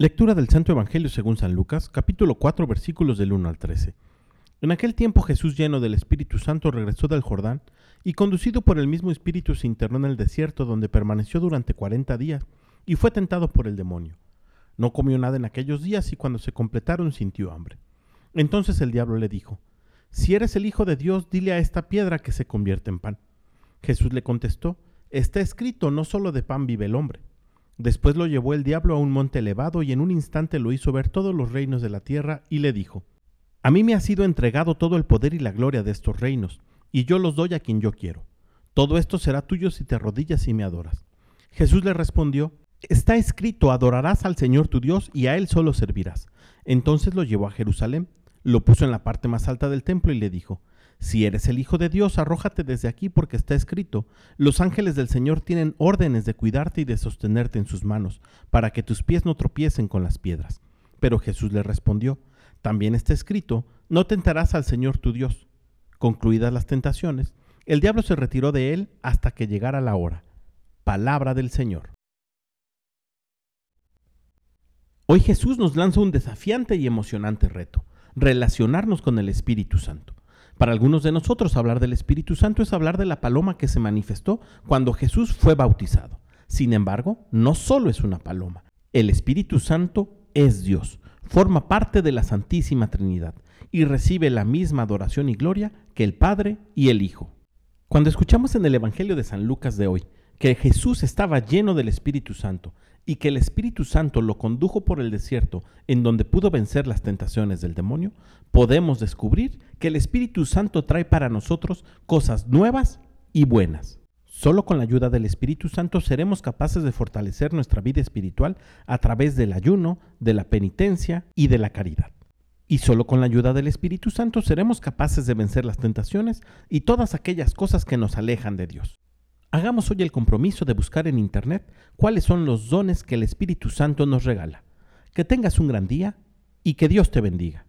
Lectura del Santo Evangelio según San Lucas, capítulo 4, versículos del 1 al 13. En aquel tiempo Jesús, lleno del Espíritu Santo, regresó del Jordán y conducido por el mismo Espíritu se internó en el desierto donde permaneció durante cuarenta días y fue tentado por el demonio. No comió nada en aquellos días y cuando se completaron sintió hambre. Entonces el diablo le dijo, Si eres el Hijo de Dios, dile a esta piedra que se convierte en pan. Jesús le contestó, Está escrito, no solo de pan vive el hombre. Después lo llevó el diablo a un monte elevado y en un instante lo hizo ver todos los reinos de la tierra y le dijo, A mí me ha sido entregado todo el poder y la gloria de estos reinos, y yo los doy a quien yo quiero. Todo esto será tuyo si te arrodillas y me adoras. Jesús le respondió, Está escrito, adorarás al Señor tu Dios y a Él solo servirás. Entonces lo llevó a Jerusalén, lo puso en la parte más alta del templo y le dijo, si eres el Hijo de Dios, arrójate desde aquí porque está escrito, los ángeles del Señor tienen órdenes de cuidarte y de sostenerte en sus manos, para que tus pies no tropiecen con las piedras. Pero Jesús le respondió, también está escrito, no tentarás al Señor tu Dios. Concluidas las tentaciones, el diablo se retiró de él hasta que llegara la hora. Palabra del Señor. Hoy Jesús nos lanza un desafiante y emocionante reto, relacionarnos con el Espíritu Santo. Para algunos de nosotros hablar del Espíritu Santo es hablar de la paloma que se manifestó cuando Jesús fue bautizado. Sin embargo, no solo es una paloma. El Espíritu Santo es Dios, forma parte de la Santísima Trinidad y recibe la misma adoración y gloria que el Padre y el Hijo. Cuando escuchamos en el Evangelio de San Lucas de hoy que Jesús estaba lleno del Espíritu Santo y que el Espíritu Santo lo condujo por el desierto en donde pudo vencer las tentaciones del demonio, podemos descubrir que el Espíritu Santo trae para nosotros cosas nuevas y buenas. Solo con la ayuda del Espíritu Santo seremos capaces de fortalecer nuestra vida espiritual a través del ayuno, de la penitencia y de la caridad. Y solo con la ayuda del Espíritu Santo seremos capaces de vencer las tentaciones y todas aquellas cosas que nos alejan de Dios. Hagamos hoy el compromiso de buscar en Internet cuáles son los dones que el Espíritu Santo nos regala. Que tengas un gran día y que Dios te bendiga.